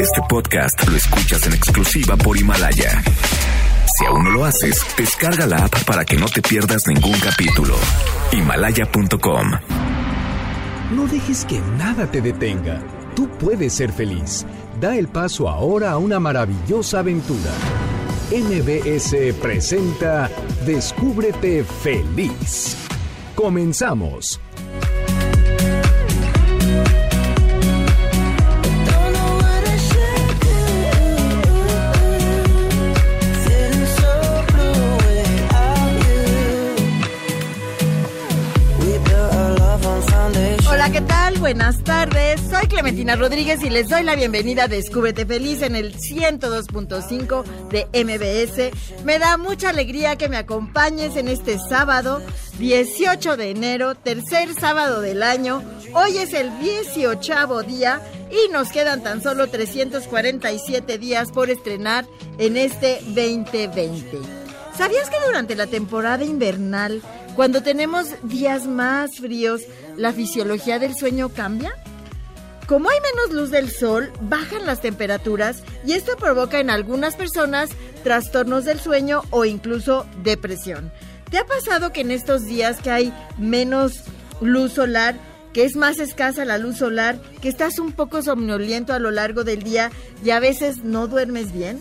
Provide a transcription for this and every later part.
Este podcast lo escuchas en exclusiva por Himalaya. Si aún no lo haces, descarga la app para que no te pierdas ningún capítulo. Himalaya.com. No dejes que nada te detenga. Tú puedes ser feliz. Da el paso ahora a una maravillosa aventura. MBS presenta Descúbrete feliz. Comenzamos. Buenas tardes. Soy Clementina Rodríguez y les doy la bienvenida a Descúbrete Feliz en el 102.5 de MBS. Me da mucha alegría que me acompañes en este sábado, 18 de enero, tercer sábado del año. Hoy es el 18 día y nos quedan tan solo 347 días por estrenar en este 2020. ¿Sabías que durante la temporada invernal, cuando tenemos días más fríos, la fisiología del sueño cambia? Como hay menos luz del sol, bajan las temperaturas y esto provoca en algunas personas trastornos del sueño o incluso depresión. ¿Te ha pasado que en estos días que hay menos luz solar, que es más escasa la luz solar, que estás un poco somnoliento a lo largo del día y a veces no duermes bien?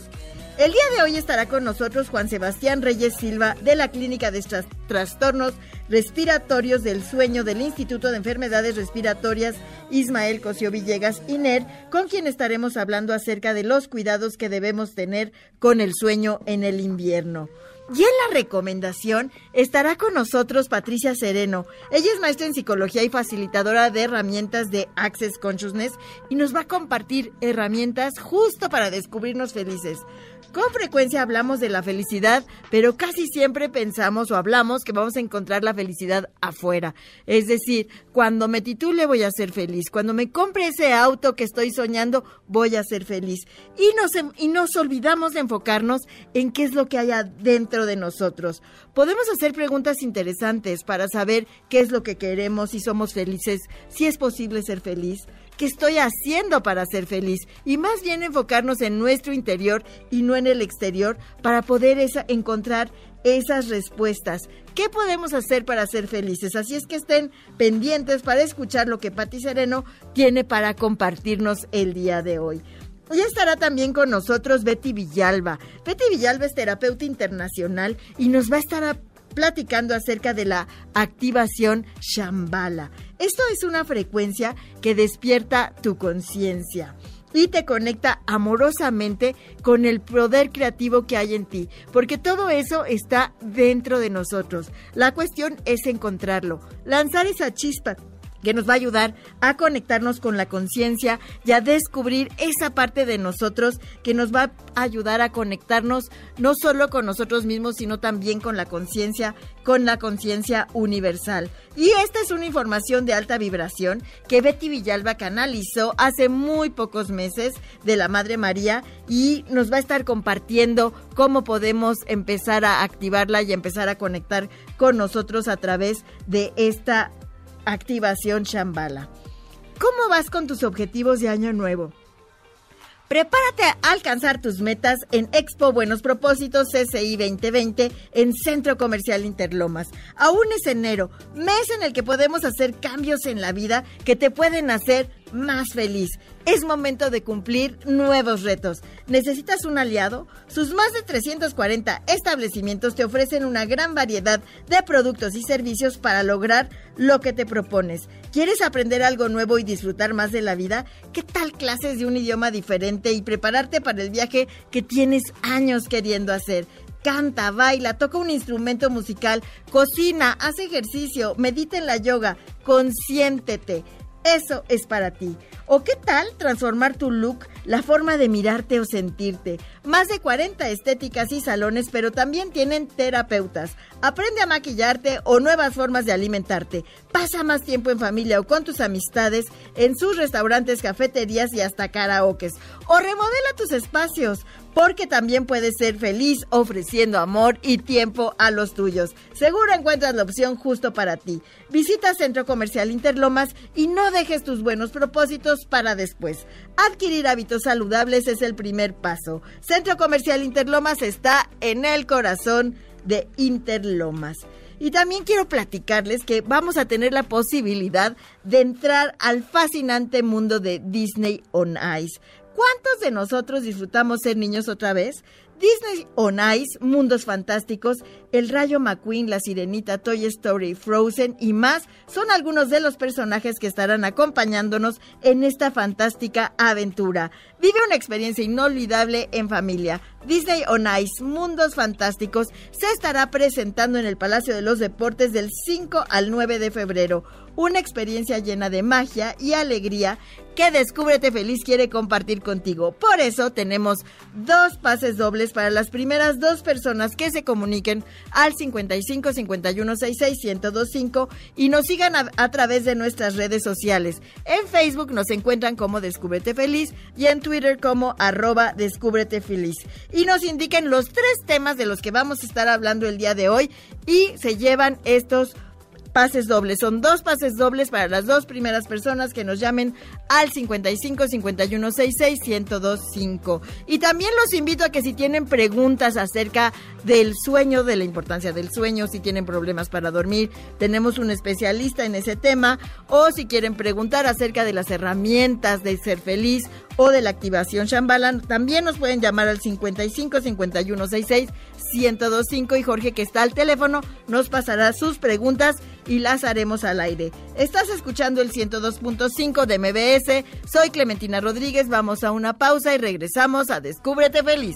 El día de hoy estará con nosotros Juan Sebastián Reyes Silva de la Clínica de Tras- Trastornos Respiratorios del Sueño del Instituto de Enfermedades Respiratorias Ismael Cosio Villegas INER, con quien estaremos hablando acerca de los cuidados que debemos tener con el sueño en el invierno. Y en la recomendación estará con nosotros Patricia Sereno. Ella es maestra en psicología y facilitadora de herramientas de Access Consciousness y nos va a compartir herramientas justo para descubrirnos felices. Con frecuencia hablamos de la felicidad, pero casi siempre pensamos o hablamos que vamos a encontrar la felicidad afuera. Es decir, cuando me titule voy a ser feliz, cuando me compre ese auto que estoy soñando voy a ser feliz. Y nos, y nos olvidamos de enfocarnos en qué es lo que hay adentro de nosotros. Podemos hacer preguntas interesantes para saber qué es lo que queremos, si somos felices, si es posible ser feliz. ¿Qué estoy haciendo para ser feliz? Y más bien enfocarnos en nuestro interior y no en el exterior para poder esa- encontrar esas respuestas. ¿Qué podemos hacer para ser felices? Así es que estén pendientes para escuchar lo que Patti Sereno tiene para compartirnos el día de hoy. Hoy estará también con nosotros Betty Villalba. Betty Villalba es terapeuta internacional y nos va a estar platicando acerca de la activación Shambhala. Esto es una frecuencia que despierta tu conciencia y te conecta amorosamente con el poder creativo que hay en ti, porque todo eso está dentro de nosotros. La cuestión es encontrarlo, lanzar esa chispa que nos va a ayudar a conectarnos con la conciencia y a descubrir esa parte de nosotros que nos va a ayudar a conectarnos no solo con nosotros mismos, sino también con la conciencia, con la conciencia universal. Y esta es una información de alta vibración que Betty Villalba canalizó hace muy pocos meses de la Madre María y nos va a estar compartiendo cómo podemos empezar a activarla y empezar a conectar con nosotros a través de esta activación Shambhala. ¿Cómo vas con tus objetivos de año nuevo? Prepárate a alcanzar tus metas en Expo Buenos Propósitos CCI 2020 en Centro Comercial Interlomas. Aún es enero, mes en el que podemos hacer cambios en la vida que te pueden hacer más feliz. Es momento de cumplir nuevos retos. ¿Necesitas un aliado? Sus más de 340 establecimientos te ofrecen una gran variedad de productos y servicios para lograr lo que te propones. ¿Quieres aprender algo nuevo y disfrutar más de la vida? ¿Qué tal clases de un idioma diferente y prepararte para el viaje que tienes años queriendo hacer? Canta, baila, toca un instrumento musical, cocina, hace ejercicio, medita en la yoga, consiéntete. Eso es para ti. ¿O qué tal transformar tu look, la forma de mirarte o sentirte? Más de 40 estéticas y salones, pero también tienen terapeutas. Aprende a maquillarte o nuevas formas de alimentarte. Pasa más tiempo en familia o con tus amistades en sus restaurantes, cafeterías y hasta karaokes. O remodela tus espacios. Porque también puedes ser feliz ofreciendo amor y tiempo a los tuyos. Seguro encuentras la opción justo para ti. Visita Centro Comercial Interlomas y no dejes tus buenos propósitos para después. Adquirir hábitos saludables es el primer paso. Centro Comercial Interlomas está en el corazón de Interlomas. Y también quiero platicarles que vamos a tener la posibilidad de entrar al fascinante mundo de Disney on Ice. ¿Cuántos de nosotros disfrutamos ser niños otra vez? Disney on Ice, Mundos Fantásticos, El Rayo McQueen, La Sirenita, Toy Story, Frozen y más son algunos de los personajes que estarán acompañándonos en esta fantástica aventura. Vive una experiencia inolvidable en familia. Disney on Ice, Mundos Fantásticos, se estará presentando en el Palacio de los Deportes del 5 al 9 de febrero. Una experiencia llena de magia y alegría que Descúbrete Feliz quiere compartir contigo. Por eso tenemos dos pases dobles para las primeras dos personas que se comuniquen al 55 51 66 1025 y nos sigan a, a través de nuestras redes sociales. En Facebook nos encuentran como Descúbrete Feliz y en Twitter como arroba Descúbrete Feliz. Y nos indiquen los tres temas de los que vamos a estar hablando el día de hoy y se llevan estos pases dobles. Son dos pases dobles para las dos primeras personas que nos llamen al 55 51 66 1025. Y también los invito a que si tienen preguntas acerca del sueño, de la importancia del sueño, si tienen problemas para dormir, tenemos un especialista en ese tema. O si quieren preguntar acerca de las herramientas de ser feliz o de la activación Shambhala, también nos pueden llamar al 55 51 66 1025 y Jorge que está al teléfono nos pasará sus preguntas y las haremos al aire. Estás escuchando el 102.5 de MBS, soy Clementina Rodríguez, vamos a una pausa y regresamos a Descúbrete Feliz.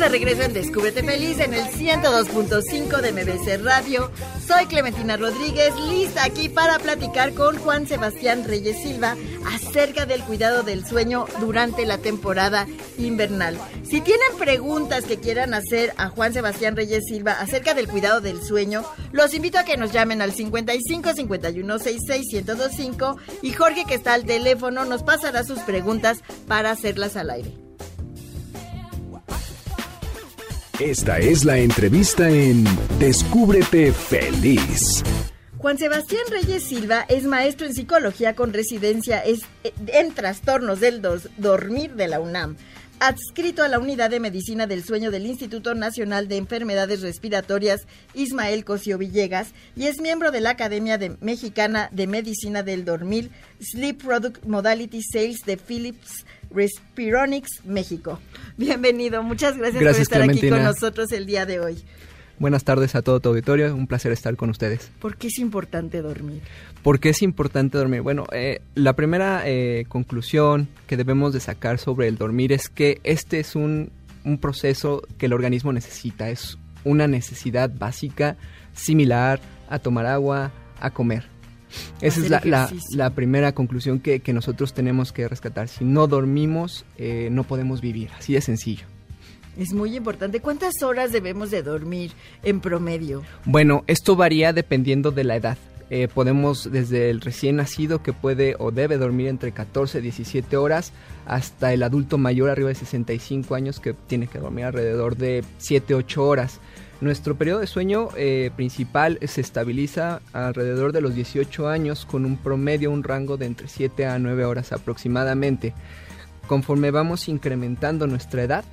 De regreso en Descúbrete Feliz en el 102.5 de MBC Radio. Soy Clementina Rodríguez, lista aquí para platicar con Juan Sebastián Reyes Silva acerca del cuidado del sueño durante la temporada invernal. Si tienen preguntas que quieran hacer a Juan Sebastián Reyes Silva acerca del cuidado del sueño, los invito a que nos llamen al 55 51 66 1025 y Jorge que está al teléfono nos pasará sus preguntas para hacerlas al aire. Esta es la entrevista en Descúbrete feliz. Juan Sebastián Reyes Silva es maestro en psicología con residencia en trastornos del dormir de la UNAM. Adscrito a la Unidad de Medicina del Sueño del Instituto Nacional de Enfermedades Respiratorias Ismael Cosio Villegas y es miembro de la Academia de Mexicana de Medicina del Dormir, Sleep Product Modality Sales de Philips Respironics México. Bienvenido, muchas gracias, Gracias, por estar aquí con nosotros el día de hoy. Buenas tardes a todo tu auditorio, un placer estar con ustedes. ¿Por qué es importante dormir? ¿Por qué es importante dormir? Bueno, eh, la primera eh, conclusión que debemos de sacar sobre el dormir es que este es un, un proceso que el organismo necesita, es una necesidad básica similar a tomar agua, a comer. Esa es la, la- primera conclusión que, que nosotros tenemos que rescatar. Si no dormimos, eh, no podemos vivir, así de sencillo. Es muy importante. ¿Cuántas horas debemos de dormir en promedio? Bueno, esto varía dependiendo de la edad. Eh, podemos desde el recién nacido que puede o debe dormir entre 14 y 17 horas hasta el adulto mayor arriba de 65 años que tiene que dormir alrededor de 7 8 horas. Nuestro periodo de sueño eh, principal se estabiliza alrededor de los 18 años con un promedio, un rango de entre 7 a 9 horas aproximadamente. Conforme vamos incrementando nuestra edad,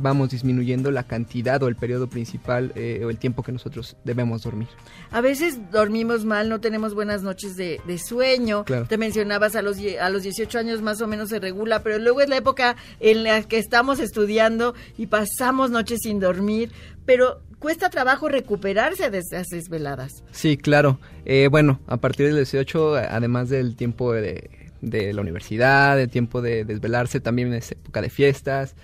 vamos disminuyendo la cantidad o el periodo principal eh, o el tiempo que nosotros debemos dormir. A veces dormimos mal, no tenemos buenas noches de, sueño. Te mencionabas a los, a los 18 años más o menos se regula, pero luego es la época en la que estamos estudiando y pasamos noches sin dormir, pero cuesta trabajo recuperarse de esas desveladas. Sí, claro. Eh, bueno, a partir del 18, además del tiempo de, de la universidad, del tiempo de desvelarse, también es época de fiestas,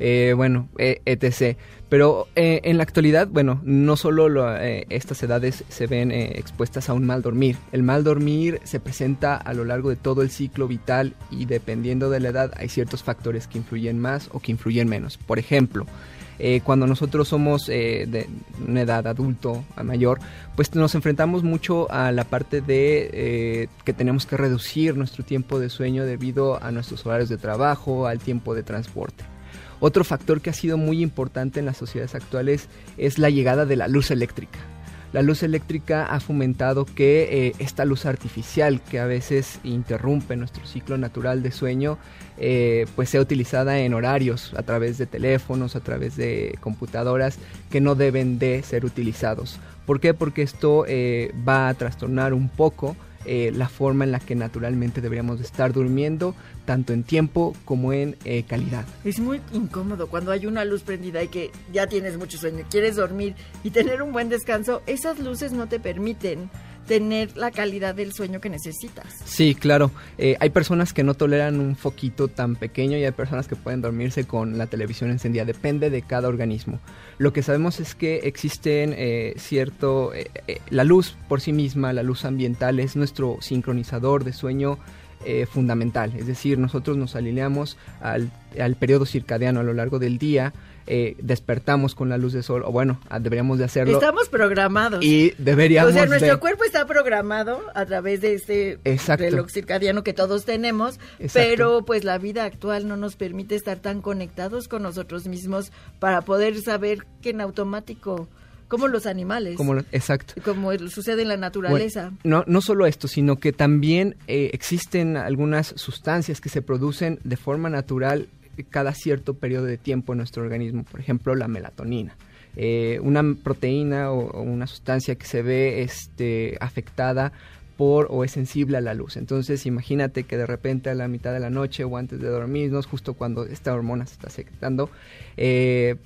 eh, bueno, e, etc. Pero eh, en la actualidad, bueno, no solo estas edades se ven expuestas a un mal dormir. El mal dormir se presenta a lo largo de todo el ciclo vital y dependiendo de la edad hay ciertos factores que influyen más o que influyen menos. Por ejemplo, eh, cuando nosotros somos eh, de una edad adulto a mayor, pues nos enfrentamos mucho a la parte de eh, que tenemos que reducir nuestro tiempo de sueño debido a nuestros horarios de trabajo, al tiempo de transporte. Otro factor que ha sido muy importante en las sociedades actuales es la llegada de la luz eléctrica la luz eléctrica ha fomentado que eh, esta luz artificial que a veces interrumpe nuestro ciclo natural de sueño, eh, pues sea utilizada en horarios a través de teléfonos, a través de computadoras que no deben de ser utilizados. ¿Por qué? Porque esto eh, va a trastornar un poco eh, la forma en la que naturalmente deberíamos estar durmiendo, tanto en tiempo como en eh, calidad. Es muy incómodo cuando hay una luz prendida y que ya tienes mucho sueño, quieres dormir y tener un buen descanso, esas luces no te permiten tener la calidad del sueño que necesitas. Sí, claro. Eh, hay personas que no toleran un foquito tan pequeño y hay personas que pueden dormirse con la televisión encendida. Depende de cada organismo. Lo que sabemos es que existen eh, cierto... Eh, la luz por sí misma, la luz ambiental, es nuestro sincronizador de sueño fundamental. Es decir, nosotros nos alineamos al, al periodo circadiano a lo largo del día eh, despertamos con la luz del sol, o bueno, ah, deberíamos de hacerlo. Estamos programados. Y deberíamos O sea, nuestro cuerpo está programado a través de este reloj circadiano que todos tenemos, pero pues la vida actual no nos permite estar tan conectados con nosotros mismos para poder saber que en automático como los animales. Como exacto. Como sucede en la naturaleza. no, no solo esto, sino que también eh, existen algunas sustancias que se producen de forma natural cada cierto periodo de tiempo en nuestro organismo, por ejemplo la melatonina. Eh, una proteína o, una sustancia que se ve este, afectada por o es sensible a la luz. Entonces imagínate que de repente a la mitad de la noche o antes de dormirnos, justo cuando esta hormona se está secretando, eh,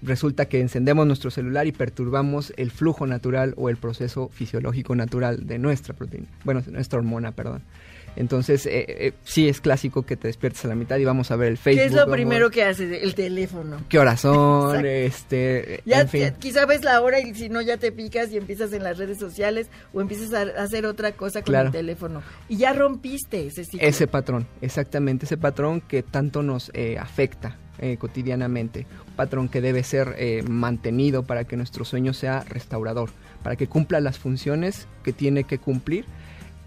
resulta que encendemos nuestro celular y perturbamos el flujo natural o el proceso fisiológico natural de nuestra proteína, bueno, nuestra hormona, perdón. Entonces, eh, eh, sí es clásico que te despiertes a la mitad y vamos a ver el Facebook. ¿Qué es lo primero que haces? El teléfono. ¿Qué horas son? este, ya, quizá ves la hora y si no ya te picas y empiezas en las redes sociales o empiezas a hacer otra cosa con el teléfono. Y ya rompiste ese ciclo. Ese patrón, exactamente, ese patrón que tanto nos eh, afecta. cotidianamente, un patrón que debe ser mantenido para que nuestro sueño sea restaurador, para que cumpla las funciones que tiene que cumplir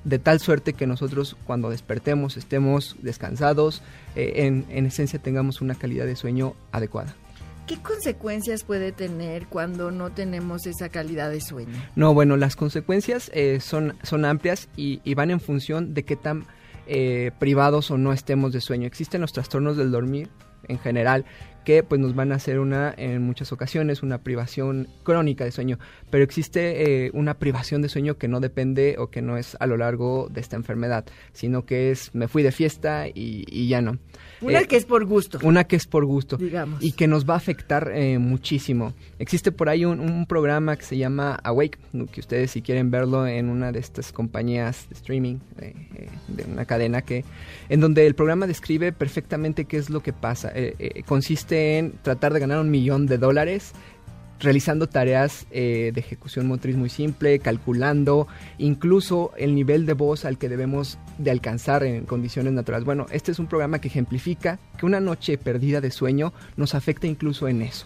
de tal suerte que nosotros cuando despertemos estemos descansados, eh, en, en, esencia tengamos una calidad de sueño adecuada. ¿Qué consecuencias puede tener cuando no tenemos esa calidad de sueño? No, bueno, las consecuencias eh, son, son amplias y, van en función de qué tan eh, privados o no estemos de sueño. Existen los trastornos del dormir en general que pues nos van a hacer una en muchas ocasiones una privación crónica de sueño pero existe eh, una privación de sueño que no depende o que no es a lo largo de esta enfermedad sino que es me fui de fiesta y ya no una eh, que es por gusto. Una que es por gusto. Digamos. Y que nos va a afectar eh, muchísimo. Existe por ahí un, programa que se llama Awake, que ustedes si quieren verlo en una de estas compañías de streaming, de una cadena que, en donde el programa describe perfectamente qué es lo que pasa. consiste en tratar de ganar un millón de dólares realizando tareas eh, de ejecución motriz muy simple, calculando incluso el nivel de voz al que debemos de alcanzar en condiciones naturales. Bueno, este es un programa que ejemplifica que una noche perdida de sueño nos afecta incluso en eso.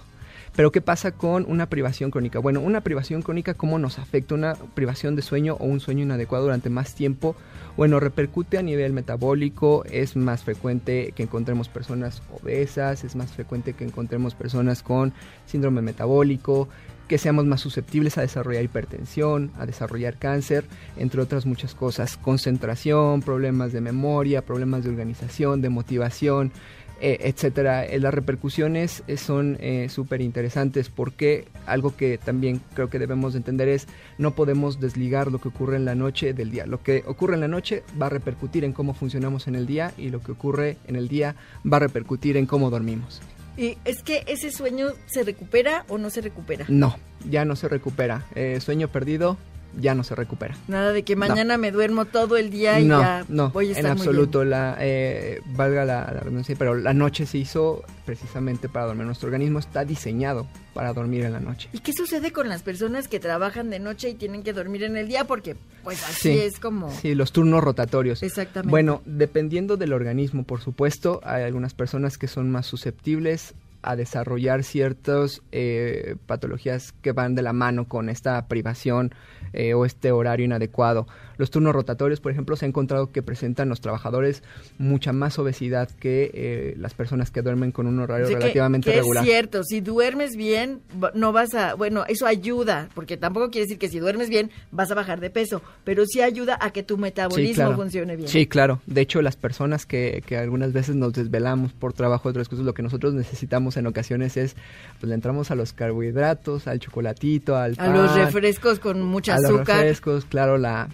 Pero ¿qué pasa con una privación crónica? Bueno, una privación crónica, ¿cómo nos afecta una privación de sueño o un sueño inadecuado durante más tiempo? Bueno, repercute a nivel metabólico, es más frecuente que encontremos personas obesas, es más frecuente que encontremos personas con síndrome metabólico, que seamos más susceptibles a desarrollar hipertensión, a desarrollar cáncer, entre otras muchas cosas. Concentración, problemas de memoria, problemas de organización, de motivación, eh, etcétera. Eh, las repercusiones eh, son súper interesantes porque algo que también creo que debemos entender es no podemos desligar lo que ocurre en la noche del día. Lo que ocurre en la noche va a repercutir en cómo funcionamos en el día y lo que ocurre en el día va a repercutir en cómo dormimos. ¿Y es que ese sueño se recupera o no se recupera? No, ya no se recupera. sueño perdido ya no se recupera. Nada de que mañana me duermo todo el día y ya no, voy a estar en absoluto. La, eh, valga la, redundancia, pero la noche se hizo precisamente para dormir. Nuestro organismo está diseñado para dormir en la noche. ¿Y qué sucede con las personas que trabajan de noche y tienen que dormir en el día? Porque pues así es como... Sí, los turnos rotatorios. Exactamente. Bueno, dependiendo del organismo, por supuesto, hay algunas personas que son más susceptibles a desarrollar ciertas eh, patologías que van de la mano con esta privación eh, o este horario inadecuado. Los turnos rotatorios, por ejemplo, se ha encontrado que presentan los trabajadores mucha más obesidad que eh, las personas que duermen con un horario relativamente regular. Es cierto, si duermes bien, no vas a, bueno, eso ayuda, porque tampoco quiere decir que si duermes bien vas a bajar de peso, pero sí ayuda a que tu metabolismo funcione bien. Sí, claro. De hecho, las personas que, que algunas veces nos desvelamos por trabajo, otras cosas, lo que nosotros necesitamos en ocasiones es, pues le entramos a los carbohidratos, al chocolatito, al A los refrescos con mucha azúcar. A los refrescos, claro, la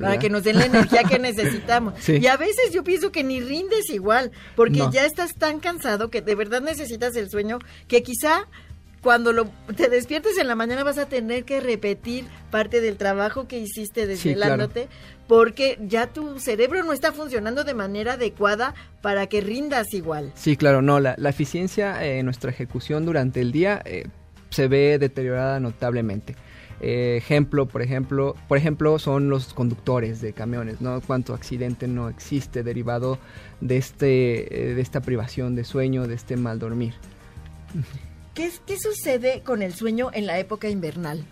para que nos den la energía que necesitamos. Y a veces yo pienso que ni rindes igual, porque ya estás tan cansado que de verdad necesitas el sueño, que quizá cuando lo, te despiertes en la mañana vas a tener que repetir parte del trabajo que hiciste desvelándote, porque ya tu cerebro no está funcionando de manera adecuada para que rindas igual. Sí, claro, no, la, eficiencia en nuestra ejecución durante el día eh, se ve deteriorada notablemente. Eh, ejemplo, por ejemplo, por ejemplo, son los conductores de camiones, ¿no? Cuánto accidente no existe derivado de este, eh, de esta privación de sueño, de este mal dormir. ¿Qué, ¿Qué sucede con el sueño en la época invernal?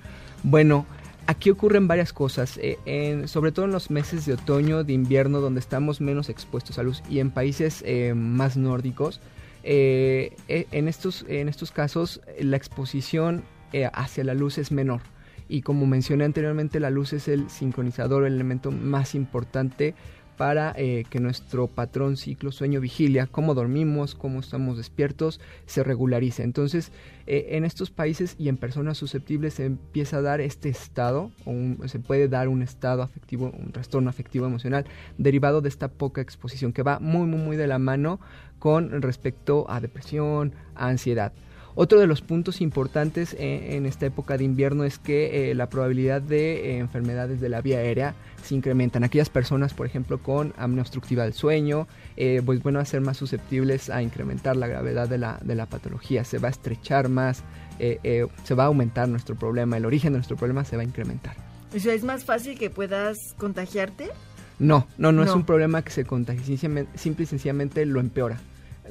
Bueno, aquí ocurren varias cosas, eh, sobre todo en los meses de otoño, de invierno, donde estamos menos expuestos a luz y en países más nórdicos. en, estos, en estos casos, la exposición hacia la luz es menor y como mencioné anteriormente la luz es el sincronizador, el elemento más importante para eh, que nuestro patrón ciclo sueño vigilia, cómo dormimos, cómo estamos despiertos, se regularice. Entonces, eh, en estos países y en personas susceptibles se empieza a dar este estado, o se puede dar un estado afectivo, un trastorno afectivo emocional derivado de esta poca exposición que va muy, muy, muy de la mano con respecto a depresión, a ansiedad. Otro de los puntos importantes en, esta época de invierno es que eh, la probabilidad de eh, enfermedades de la vía aérea se incrementan. Aquellas personas, por ejemplo, con apnea obstructiva del sueño, eh, pues bueno, a ser más susceptibles a incrementar la gravedad de la, de la patología. Se va a estrechar más, se va a aumentar nuestro problema, el origen de nuestro problema se va a incrementar. O sea, ¿es más fácil que puedas contagiarte? No, no, no, es un problema que se contagie, simple y sencillamente lo empeora.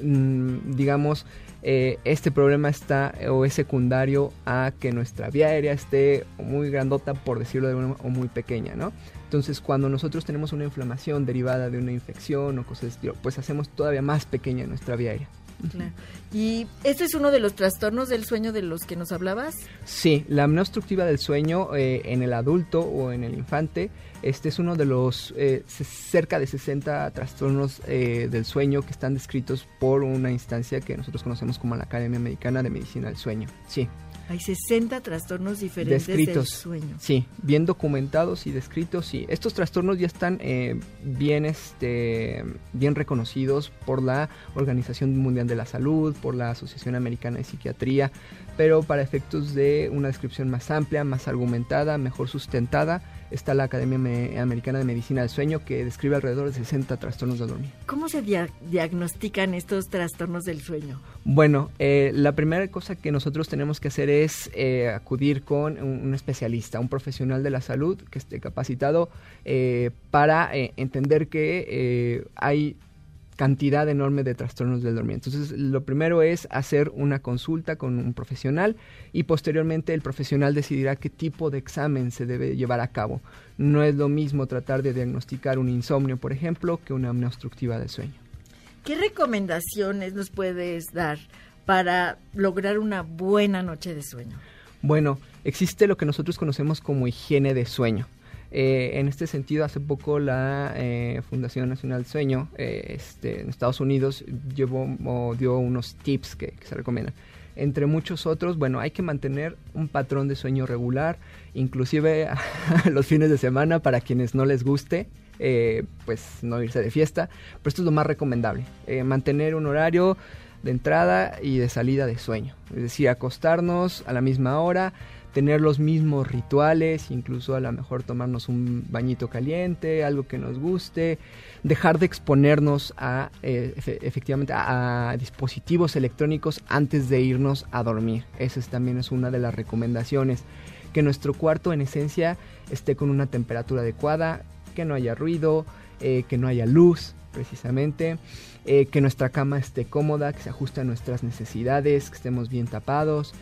Mm, digamos, eh, este problema está o es secundario a que nuestra vía aérea esté muy grandota, por decirlo de una o muy pequeña, ¿no? Entonces, cuando nosotros tenemos una inflamación derivada de una infección o cosas así, pues hacemos todavía más pequeña nuestra vía aérea. Claro. ¿Y este es uno de los trastornos del sueño de los que nos hablabas? Sí, la apnea obstructiva del sueño eh, en el adulto o en el infante este es uno de los eh, cerca de 60 trastornos eh, del sueño que están descritos por una instancia que nosotros conocemos como la Academia Americana de Medicina del Sueño. Sí. Hay 60 trastornos diferentes del sueño. Sí, bien documentados y descritos. Sí, estos trastornos ya están eh, bien, este, bien reconocidos por la Organización Mundial de la Salud, por la Asociación Americana de Psiquiatría, pero para efectos de una descripción más amplia, más argumentada, mejor sustentada, está la Academia Americana de Medicina del Sueño que describe alrededor de 60 trastornos de dormir. ¿Cómo se diagnostican estos trastornos del sueño? Bueno, eh, la primera cosa que nosotros tenemos que hacer es eh, acudir con un, especialista, un profesional de la salud que esté capacitado eh, para entender que hay cantidad enorme de trastornos del dormir. Entonces, lo primero es hacer una consulta con un profesional y posteriormente el profesional decidirá qué tipo de examen se debe llevar a cabo. No es lo mismo tratar de diagnosticar un insomnio, por ejemplo, que una apnea obstructiva del sueño. ¿Qué recomendaciones nos puedes dar para lograr una buena noche de sueño? Bueno, existe lo que nosotros conocemos como higiene de sueño. Eh, en este sentido, hace poco la eh, Fundación Nacional del Sueño eh, este, en Estados Unidos dio unos tips que, que, se recomiendan. Entre muchos otros, bueno, hay que mantener un patrón de sueño regular, inclusive los fines de semana para quienes no les guste. pues no irse de fiesta, pero esto es lo más recomendable, mantener un horario de entrada y de salida de sueño, es decir, acostarnos a la misma hora, tener los mismos rituales, incluso a lo mejor tomarnos un bañito caliente, algo que nos guste, dejar de exponernos a eh, efectivamente a, dispositivos electrónicos antes de irnos a dormir. Esa también es una de las recomendaciones. Que nuestro cuarto en esencia esté con una temperatura adecuada, que no haya ruido, eh, que no haya luz precisamente, eh, que nuestra cama esté cómoda, que se ajuste a nuestras necesidades, que estemos bien tapados,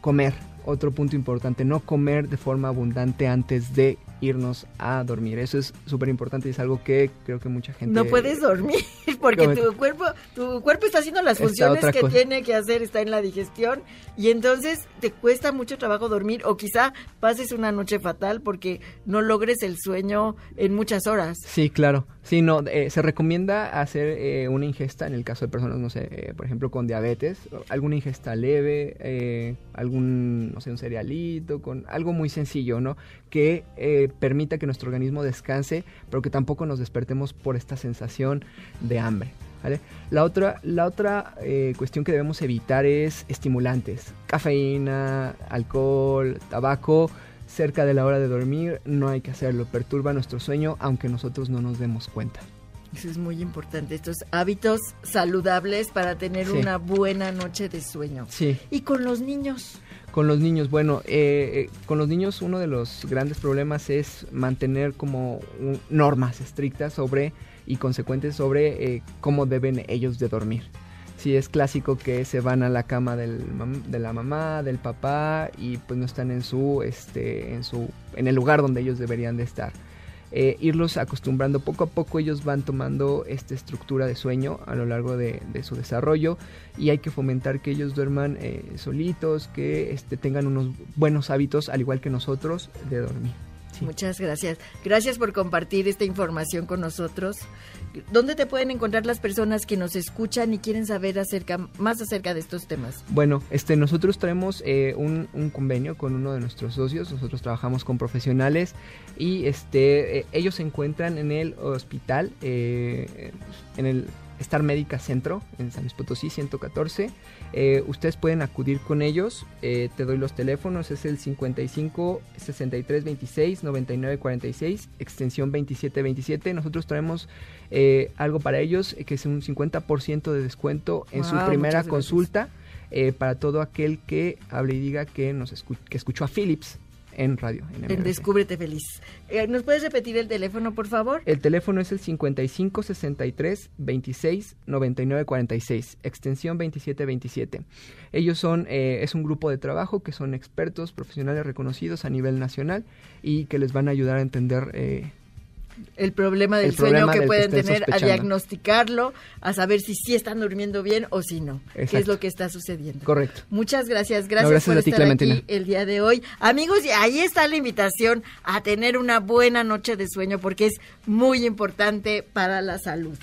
comer otro punto importante, no comer de forma abundante antes de irnos a dormir. Eso es súper importante y es algo que creo que mucha gente... No puedes dormir porque tu cuerpo, tu cuerpo está haciendo las funciones que tiene que hacer, está en la digestión y entonces te cuesta mucho trabajo dormir o quizá pases una noche fatal porque no logres el sueño en muchas horas. Sí, claro. Sí, no, eh, se recomienda hacer eh, una ingesta en el caso de personas, no sé, eh, por ejemplo, con diabetes, alguna ingesta leve, algún, no sé, un cerealito, con algo muy sencillo, ¿no? Que permita que nuestro organismo descanse, pero que tampoco nos despertemos por esta sensación de hambre. ¿vale? La otra, la otra eh, cuestión que debemos evitar es estimulantes, cafeína, alcohol, tabaco. Cerca de la hora de dormir no hay que hacerlo, perturba nuestro sueño aunque nosotros no nos demos cuenta. Eso es muy importante, estos hábitos saludables para tener una buena noche de sueño. Sí. ¿Y con los niños? Con los niños, bueno, eh, eh, con los niños uno de los grandes problemas es mantener como normas estrictas sobre y consecuentes sobre eh, cómo deben ellos de dormir. Si es clásico que se van a la cama del, de la mamá, del papá y pues no están en su, este, en su, en el lugar donde ellos deberían de estar. Eh, irlos acostumbrando. Poco a poco ellos van tomando esta estructura de sueño a lo largo de, su desarrollo y hay que fomentar que ellos duerman eh, solitos que este, tengan unos buenos hábitos al igual que nosotros de dormir Muchas gracias. Gracias por compartir esta información con nosotros. ¿Dónde te pueden encontrar las personas que nos escuchan y quieren saber acerca, más acerca de estos temas? Bueno, este, nosotros traemos eh, un, convenio con uno de nuestros socios. Nosotros trabajamos con profesionales y este, eh, ellos se encuentran en el hospital, eh, en el Star Médica Centro, en San Luis Potosí 114. Eh, ustedes pueden acudir con ellos. Eh, te doy los teléfonos. Es el 55 63 26 99 46, extensión 27 27. Nosotros traemos eh, algo para ellos que es un 50% de descuento en su primera consulta para todo aquel que hable y diga que, nos que escuchó a Philips en radio. En, Descúbrete Feliz. Eh, ¿Nos puedes repetir el teléfono, por favor? El teléfono es el 55 63 26 99 46, extensión 27 27. Ellos son, eh, es un grupo de trabajo que son expertos, profesionales reconocidos a nivel nacional y que les van a ayudar a entender eh, el problema del sueño que pueden tener, a diagnosticarlo, a saber si sí están durmiendo bien o si no, qué es lo que está sucediendo. Correcto. Muchas gracias, gracias, por estar aquí el día de hoy. Amigos, y ahí está la invitación a tener una buena noche de sueño porque es muy importante para la salud.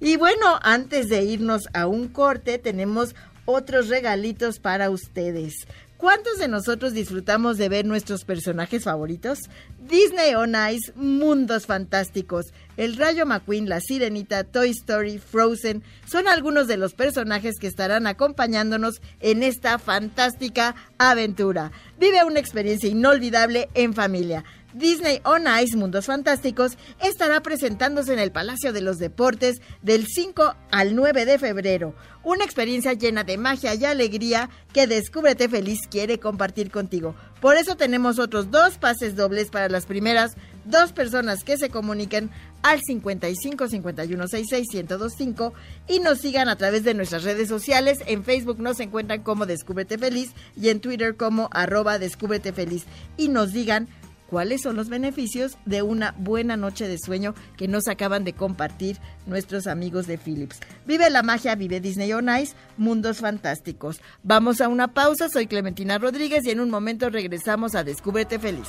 Y bueno, antes de irnos a un corte, tenemos otros regalitos para ustedes. ¿Cuántos de nosotros disfrutamos de ver nuestros personajes favoritos? Disney on Ice, Mundos Fantásticos, El Rayo McQueen, La Sirenita, Toy Story, Frozen, son algunos de los personajes que estarán acompañándonos en esta fantástica aventura. Vive una experiencia inolvidable en familia. Disney On Ice Mundos Fantásticos estará presentándose en el Palacio de los Deportes del 5 al 9 de febrero. Una experiencia llena de magia y alegría que Descúbrete Feliz quiere compartir contigo. Por eso tenemos otros dos pases dobles para las primeras dos personas que se comuniquen al 55 51 66 1025 y nos sigan a través de nuestras redes sociales. En Facebook nos encuentran como Descúbrete Feliz y en Twitter como arroba Descúbrete Feliz. Y nos digan cuáles son los beneficios de una buena noche de sueño que nos acaban de compartir nuestros amigos de Philips. Vive la magia, vive Disney on Ice, mundos fantásticos. Vamos a una pausa, soy Clementina Rodríguez y en un momento regresamos a Descúbrete Feliz.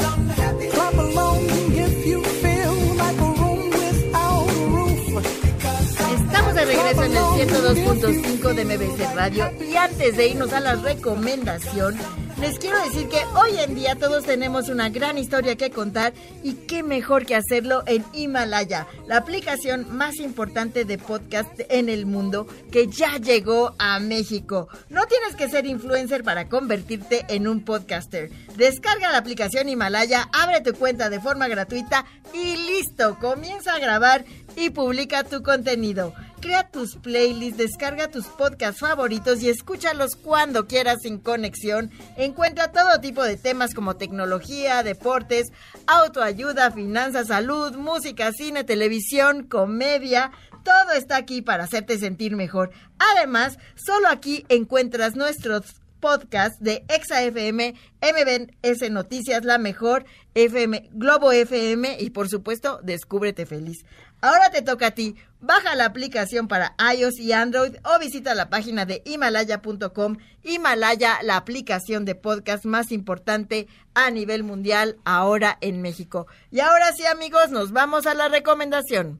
102.5 de MBC Radio y antes de irnos a la recomendación, les quiero decir que hoy en día todos tenemos una gran historia que contar y qué mejor que hacerlo en Himalaya, la aplicación más importante de podcast en el mundo que ya llegó a México. No tienes que ser influencer para convertirte en un podcaster. Descarga la aplicación Himalaya, abre tu cuenta de forma gratuita y listo, comienza a grabar y publica tu contenido. Crea tus playlists, descarga tus podcasts favoritos y escúchalos cuando quieras sin conexión. Encuentra todo tipo de temas como tecnología, deportes, autoayuda, finanzas, salud, música, cine, televisión, comedia. Todo está aquí para hacerte sentir mejor. Además, solo aquí encuentras nuestros podcast de Exa FM, MBS Noticias, La Mejor, FM, Globo FM y por supuesto, Descúbrete Feliz. Ahora te toca a ti. Baja la aplicación para iOS y Android o visita la página de himalaya.com. Himalaya, la aplicación de podcast más importante a nivel mundial ahora en México. Y ahora sí, amigos, nos vamos a la recomendación.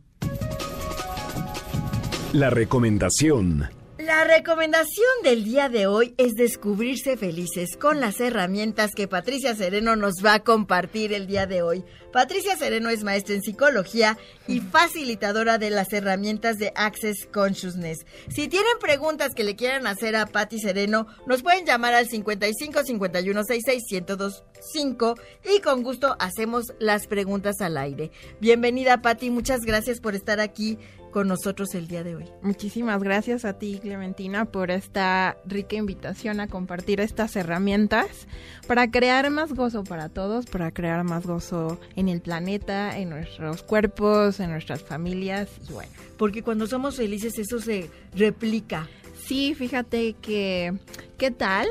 La recomendación. La recomendación del día de hoy es descubrirse felices con las herramientas que Patricia Sereno nos va a compartir el día de hoy. Patricia Sereno es maestra en psicología y facilitadora de las herramientas de Access Consciousness. Si tienen preguntas que le quieran hacer a Patti Sereno, nos pueden llamar al 55 51 66 1025 y con gusto hacemos las preguntas al aire. Bienvenida Patti, muchas gracias por estar aquí con nosotros el día de hoy. Muchísimas gracias a ti, Clementina, por esta rica invitación a compartir estas herramientas para crear más gozo para todos, para crear más gozo en el planeta, en nuestros cuerpos, en nuestras familias y bueno. Porque cuando somos felices eso se replica. Sí, fíjate que, ¿qué tal?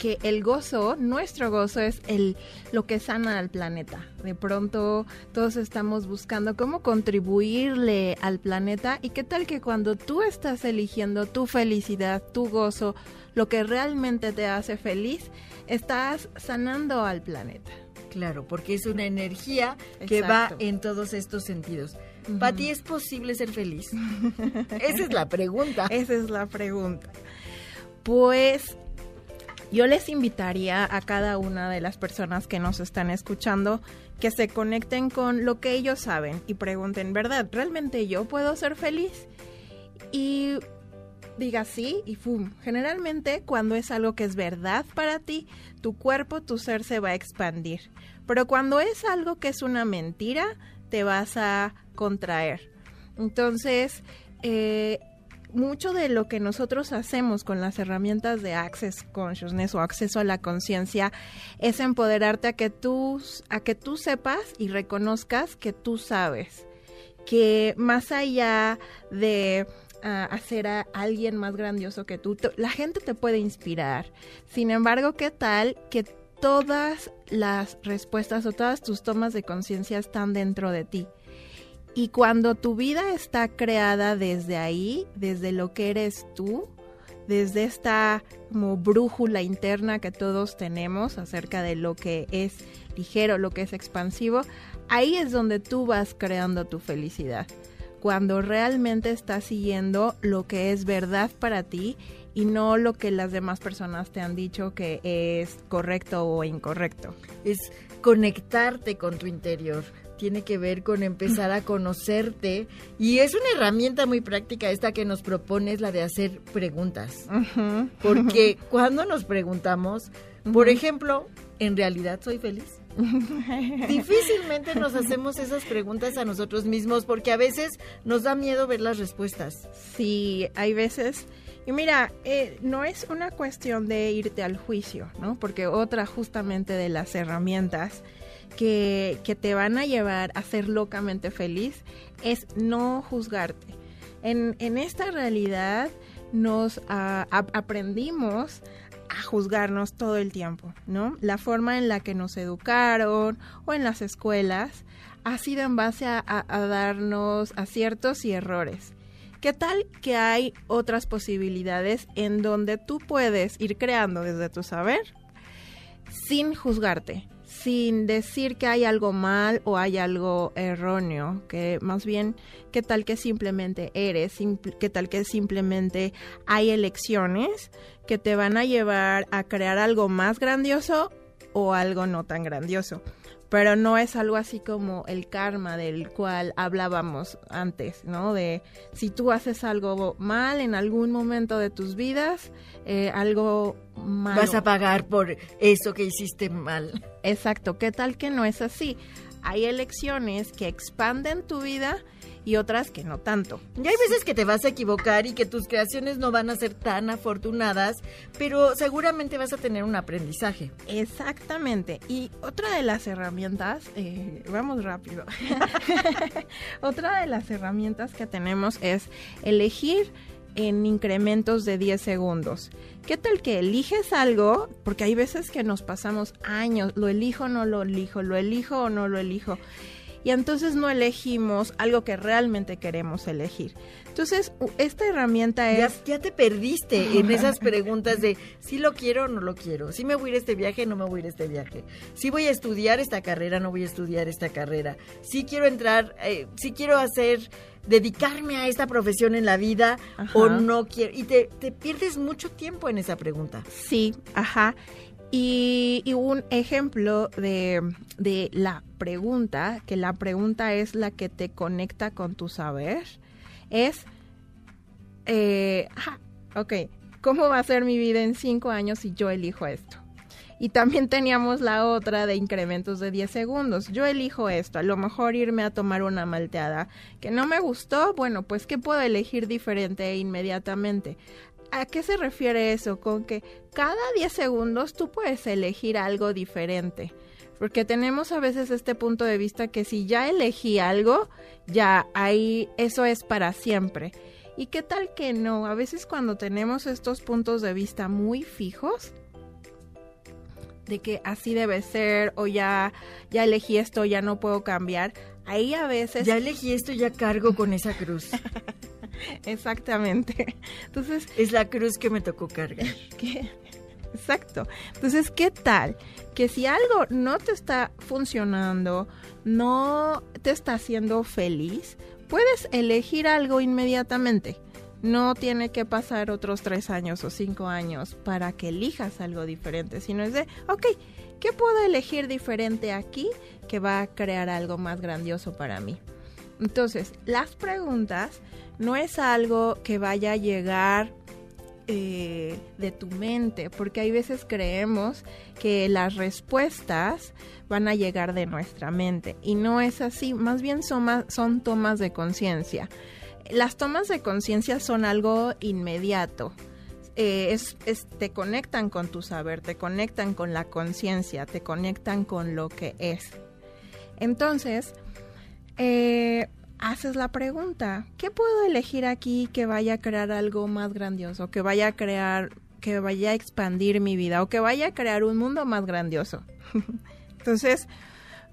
que el gozo, nuestro gozo es el lo que sana al planeta. De pronto todos estamos buscando cómo contribuirle al planeta y qué tal que cuando tú estás eligiendo tu felicidad, tu gozo, lo que realmente te hace feliz, estás sanando al planeta. Claro, porque es una energía que va en todos estos sentidos. ¿Para ti es posible ser feliz? Esa es la pregunta. Esa es la pregunta. Pues yo les invitaría a cada una de las personas que nos están escuchando que se conecten con lo que ellos saben y pregunten, ¿verdad? ¿Realmente yo puedo ser feliz? Y diga sí y ¡fum! Generalmente cuando es algo que es verdad para ti, tu cuerpo, tu ser se va a expandir. Pero cuando es algo que es una mentira, te vas a contraer. Entonces, eh, mucho de lo que nosotros hacemos con las herramientas de Access Consciousness o acceso a la conciencia es empoderarte a que tú a que tú sepas y reconozcas que tú sabes que más allá de hacer a alguien más grandioso que tú, la gente te puede inspirar. Sin embargo, ¿qué tal que todas las respuestas o todas tus tomas de conciencia están dentro de ti? Y cuando tu vida está creada desde ahí, desde lo que eres tú, desde esta como brújula interna que todos tenemos acerca de lo que es ligero, lo que es expansivo, ahí es donde tú vas creando tu felicidad. Cuando realmente estás siguiendo lo que es verdad para ti y no lo que las demás personas te han dicho que es correcto o incorrecto. Es conectarte con tu interior tiene que ver con empezar a conocerte y es una herramienta muy práctica esta que nos propones, la de hacer preguntas. Porque cuando nos preguntamos, por ejemplo, ¿en realidad soy feliz? Difícilmente nos hacemos esas preguntas a nosotros mismos porque a veces nos da miedo ver las respuestas. Sí, hay veces... Y mira, eh, no es una cuestión de irte al juicio, ¿no? Porque otra justamente de las herramientas que, que te van a llevar a ser locamente feliz es no juzgarte. En, en esta realidad nos ah, aprendimos a juzgarnos todo el tiempo, ¿no? La forma en la que nos educaron o en las escuelas ha sido en base a, darnos aciertos y errores. ¿Qué tal que hay otras posibilidades en donde tú puedes ir creando desde tu saber sin juzgarte? sin decir que hay algo mal o hay algo erróneo, que más bien, ¿qué tal que simplemente eres? ¿Qué tal que simplemente hay elecciones que te van a llevar a crear algo más grandioso o algo no tan grandioso? pero no es algo así como el karma del cual hablábamos antes, ¿no? De si tú haces algo mal en algún momento de tus vidas, eh, algo malo. Vas a pagar por eso que hiciste mal. Exacto, ¿qué tal que no es así? Hay elecciones que expanden tu vida y otras que no tanto. Y hay veces que te vas a equivocar y que tus creaciones no van a ser tan afortunadas, pero seguramente vas a tener un aprendizaje. Exactamente. Y otra de las herramientas, eh, vamos rápido, otra de las herramientas que tenemos es elegir en incrementos de 10 segundos. ¿Qué tal que eliges algo? Porque hay veces que nos pasamos años, lo elijo o no lo elijo, lo elijo o no lo elijo y entonces no elegimos algo que realmente queremos elegir. Entonces, esta herramienta es... Ya, te perdiste en esas preguntas de si lo quiero o no lo quiero, si me voy a ir a este viaje o no me voy a ir a este viaje, si voy a estudiar esta carrera o no voy a estudiar esta carrera, si quiero entrar, eh, si quiero hacer dedicarme a esta profesión en la vida o no quiero. Y te, te, pierdes mucho tiempo en esa pregunta. Sí, ajá. Y, un ejemplo de, la pregunta, que la pregunta es la que te conecta con tu saber, es, eh, ok, ¿cómo va a ser mi vida en cinco años si yo elijo esto? Y también teníamos la otra de incrementos de 10 segundos. Yo elijo esto, a lo mejor irme a tomar una malteada que no me gustó, bueno, pues ¿qué puedo elegir diferente inmediatamente? ¿A qué se refiere eso? Con que cada 10 segundos tú puedes elegir algo diferente. Porque tenemos a veces este punto de vista que si ya elegí algo, ya ahí eso es para siempre. ¿Y qué tal que no? A veces cuando tenemos estos puntos de vista muy fijos, de que así debe ser o ya ya elegí esto, ya no puedo cambiar, ahí a veces ya elegí esto, ya cargo con esa cruz. Exactamente. Entonces, es la cruz que me tocó cargar. Exacto. Entonces, ¿qué tal? Que si algo no te está funcionando, no te está haciendo feliz, puedes elegir algo inmediatamente. No tiene que pasar otros tres años o cinco años para que elijas algo diferente, sino es de, ok, ¿qué puedo elegir diferente aquí que va a crear algo más grandioso para mí? Entonces, las preguntas no es algo que vaya a llegar eh, de tu mente, porque hay veces creemos que las respuestas van a llegar de nuestra mente y no es así, más bien son, son tomas de conciencia. Las tomas de conciencia son algo inmediato. Eh, te conectan con tu saber, te conectan con la conciencia, te conectan con lo que es. Entonces, eh, haces la pregunta, ¿qué puedo elegir aquí que vaya a crear algo más grandioso, que vaya a crear, que vaya a expandir mi vida o que vaya a crear un mundo más grandioso? Entonces,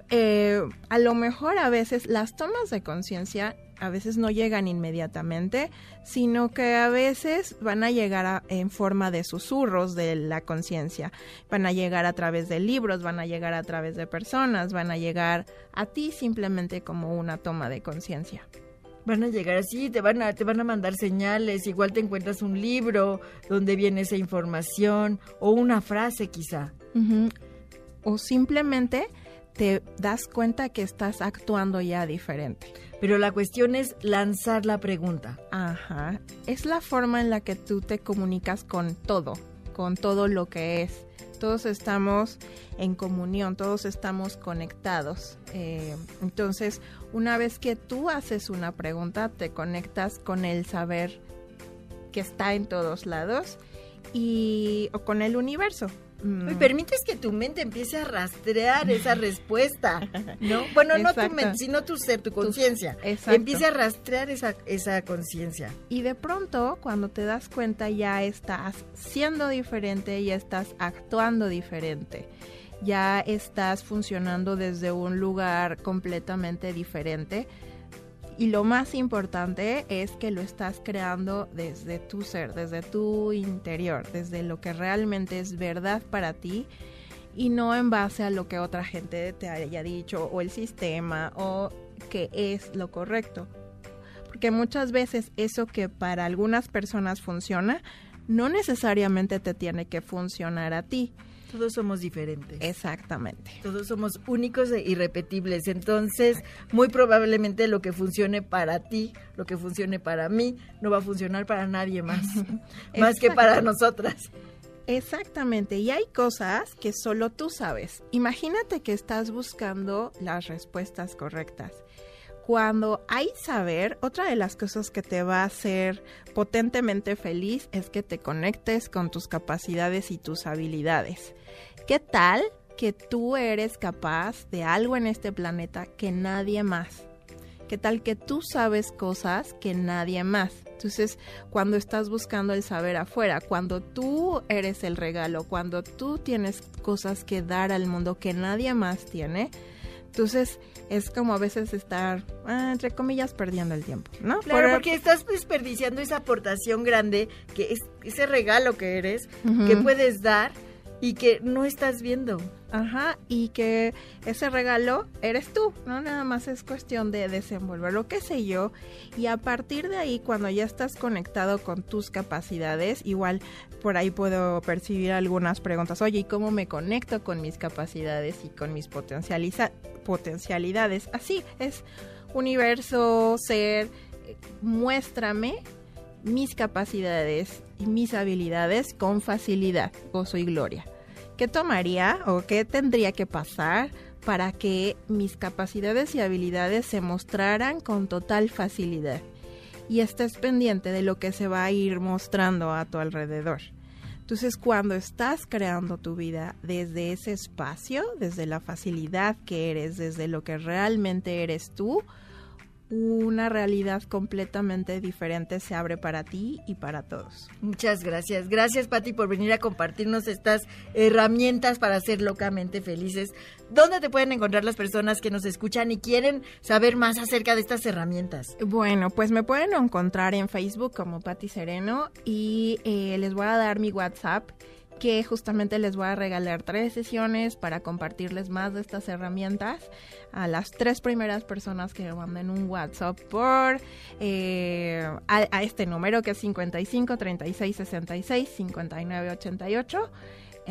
eh, a lo mejor a veces las tomas de conciencia a veces no llegan inmediatamente, sino que a veces van a llegar en forma de susurros de la conciencia, van a llegar a través de libros, van a llegar a través de personas, van a llegar a ti simplemente como una toma de conciencia. Van a llegar así, te van a, te van a mandar señales, igual te encuentras un libro donde viene esa información o una frase quizá. O simplemente te das cuenta que estás actuando ya diferente. Pero la cuestión es lanzar la pregunta. Ajá. Es la forma en la que tú te comunicas con todo, con todo lo que es. Todos estamos en comunión, todos estamos conectados. Eh, entonces, una vez que tú haces una pregunta, te conectas con el saber que está en todos lados y o con el universo. Y permites que tu mente empiece a rastrear esa respuesta, ¿no? Bueno, no tu mente, sino tu ser, tu conciencia. Empiece a rastrear esa, esa conciencia. Y de pronto, cuando te das cuenta, ya estás siendo diferente, ya estás actuando diferente ya estás funcionando desde un lugar completamente diferente y lo más importante es que lo estás creando desde tu ser, desde tu interior, desde lo que realmente es verdad para ti y no en base a lo que otra gente te haya dicho o el sistema o que es lo correcto. Porque muchas veces eso que para algunas personas funciona, no necesariamente te tiene que funcionar a ti. Todos somos diferentes. Exactamente. Todos somos únicos e irrepetibles. Entonces, muy probablemente lo que funcione para ti, lo que funcione para mí, no va a funcionar para nadie más. más que para nosotras. Exactamente, y hay cosas que solo tú sabes. Imagínate que estás buscando las respuestas correctas. Cuando hay saber, otra de las cosas que te va a hacer potentemente feliz es que te conectes con tus capacidades y tus habilidades. ¿Qué tal que tú eres capaz de algo en este planeta que nadie más? ¿Qué tal que tú sabes cosas que nadie más? Entonces, cuando estás buscando el saber afuera, cuando tú eres el regalo, cuando tú tienes cosas que dar al mundo que nadie más tiene, entonces es como a veces estar, ah, entre comillas, perdiendo el tiempo, ¿no? Claro, porque estás desperdiciando esa aportación grande, que es ese regalo que eres, que puedes dar y que no estás viendo. Ajá, y que ese regalo eres tú, ¿no? Nada más es cuestión de desenvolverlo, qué sé yo. Y a partir de ahí, cuando ya estás conectado con tus capacidades, igual por ahí puedo percibir algunas preguntas. Oye, ¿y cómo me conecto con mis capacidades y con mis potencialidades? Así es, universo, ser, muéstrame mis capacidades mis habilidades con facilidad, gozo y gloria. ¿Qué tomaría o qué tendría que pasar para que mis capacidades y habilidades se mostraran con total facilidad? Y estés pendiente de lo que se va a ir mostrando a tu alrededor. Entonces, cuando estás creando tu vida desde ese espacio, desde la facilidad que eres, desde lo que realmente eres tú, una realidad completamente diferente se abre para ti y para todos. Muchas gracias. Gracias, Patti, por venir a compartirnos estas herramientas para ser locamente felices. ¿Dónde te pueden encontrar las personas que nos escuchan y quieren saber más acerca de estas herramientas? Bueno, pues me pueden encontrar en Facebook como Patti Sereno y eh, les voy a dar mi WhatsApp que justamente les voy a regalar tres sesiones para compartirles más de estas herramientas a las tres primeras personas que me manden un WhatsApp por eh, a, este número que es 55 36 66 59 88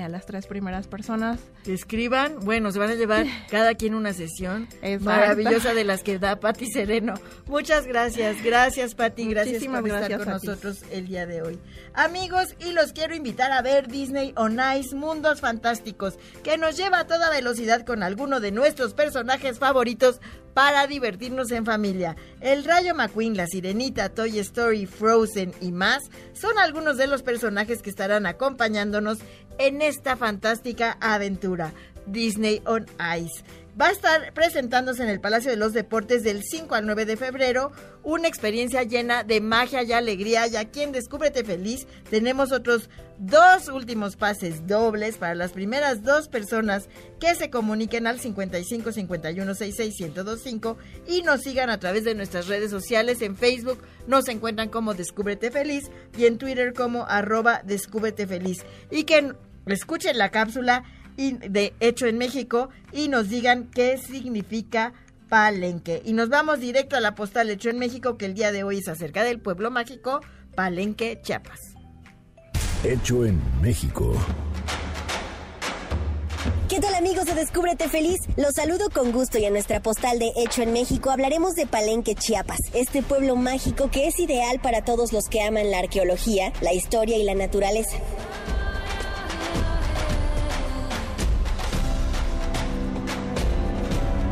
a las tres primeras personas. Que escriban, bueno, se van a llevar cada quien una sesión maravillosa de las que da Patti Sereno. Muchas gracias, gracias Patti, gracias por estar con nosotros el día de hoy. Amigos, y los quiero invitar a ver Disney on Ice Mundos Fantásticos, que nos lleva a toda velocidad con alguno de nuestros personajes favoritos para divertirnos en familia. El Rayo McQueen, la Sirenita, Toy Story, Frozen y más son algunos de los personajes que estarán acompañándonos en esta fantástica aventura. Disney on Ice va a estar presentándose en el Palacio de los Deportes del 5 al 9 de febrero, una experiencia llena de magia y alegría. Y aquí en Descúbrete Feliz tenemos otros dos últimos pases dobles para las primeras dos personas que se comuniquen al 55 51 66 1025 y nos sigan a través de nuestras redes sociales. En Facebook nos encuentran como Descúbrete Feliz y en Twitter como arroba Descúbrete Feliz. Y que escuchen la cápsula de Hecho en México y nos digan qué significa Palenque. Y nos vamos directo a la postal Hecho en México, que el día de hoy es acerca del pueblo mágico Palenque, Chiapas. Hecho en México. ¿Qué tal amigos de Descúbrete Feliz? Los saludo con gusto y en nuestra postal de Hecho en México hablaremos de Palenque, Chiapas, este pueblo mágico que es ideal para todos los que aman la arqueología, la historia y la naturaleza.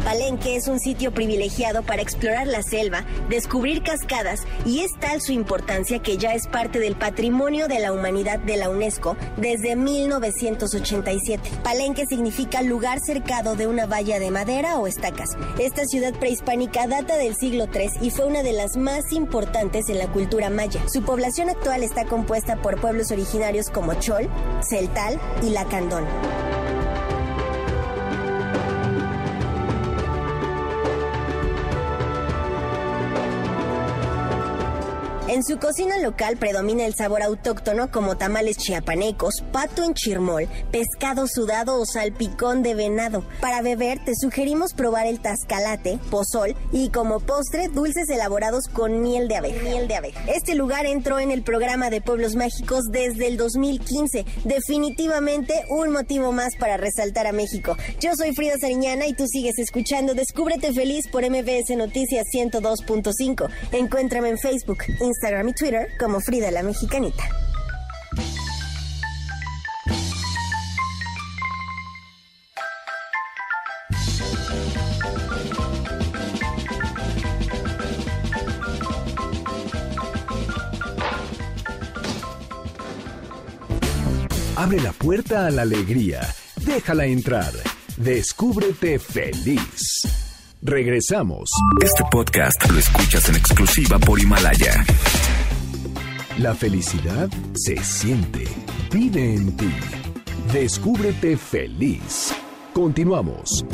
Palenque es un sitio privilegiado para explorar la selva, descubrir cascadas y es tal su importancia que ya es parte del patrimonio de la humanidad de la UNESCO desde 1987. Palenque significa lugar cercado de una valla de madera o estacas. Esta ciudad prehispánica data del siglo III y fue una de las más importantes en la cultura maya. Su población actual está compuesta por pueblos originarios como Chol, Celtal y Lacandón. En su cocina local predomina el sabor autóctono como tamales chiapanecos, pato en chirmol, pescado sudado o salpicón de venado. Para beber te sugerimos probar el tascalate, pozol y como postre dulces elaborados con miel de abeja. Miel de abeja. Este lugar entró en el programa de Pueblos Mágicos desde el 2015. Definitivamente un motivo más para resaltar a México. Yo soy Frida Sariñana y tú sigues escuchando Descúbrete Feliz por MBS Noticias 102.5. Encuéntrame en Facebook, Instagram, Instagram y Twitter como Frida la Mexicanita. Abre la puerta a la alegría. Déjala entrar. Descúbrete feliz. Regresamos. Este podcast lo escuchas en exclusiva por Himalaya. La felicidad se siente. Vive en ti. Descúbrete feliz. Continuamos.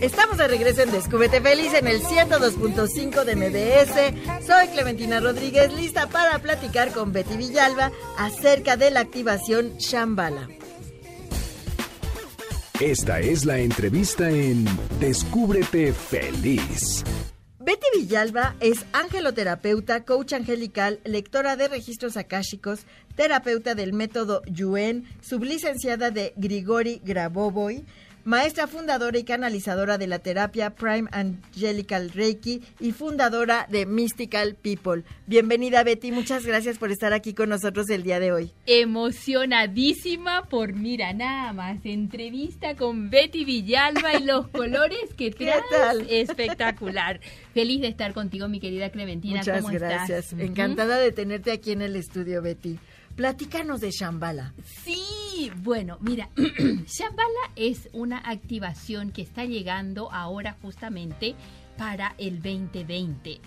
Estamos de regreso en Descúbrete Feliz en el 102.5 de MBS. Soy Clementina Rodríguez, lista para platicar con Betty Villalba acerca de la activación Shambhala. Esta es la entrevista en Descúbrete Feliz. Betty Villalba es angeloterapeuta, coach angelical, lectora de registros akáshicos, terapeuta del método Yuen, sublicenciada de Grigori Grabovoi, maestra fundadora y canalizadora de la terapia Prime Angelical Reiki y fundadora de Mystical People. Bienvenida Betty, muchas gracias por estar aquí con nosotros el día de hoy. Emocionadísima por, mira, nada más, entrevista con Betty Villalba y los colores que traes. tal? Espectacular. Feliz de estar contigo, mi querida Clementina. Muchas ¿Cómo gracias. estás? Encantada de tenerte aquí en el estudio, Betty. Platícanos de Shambhala. Sí, bueno, mira, Shambhala es una activación que está llegando ahora justamente para el 2020.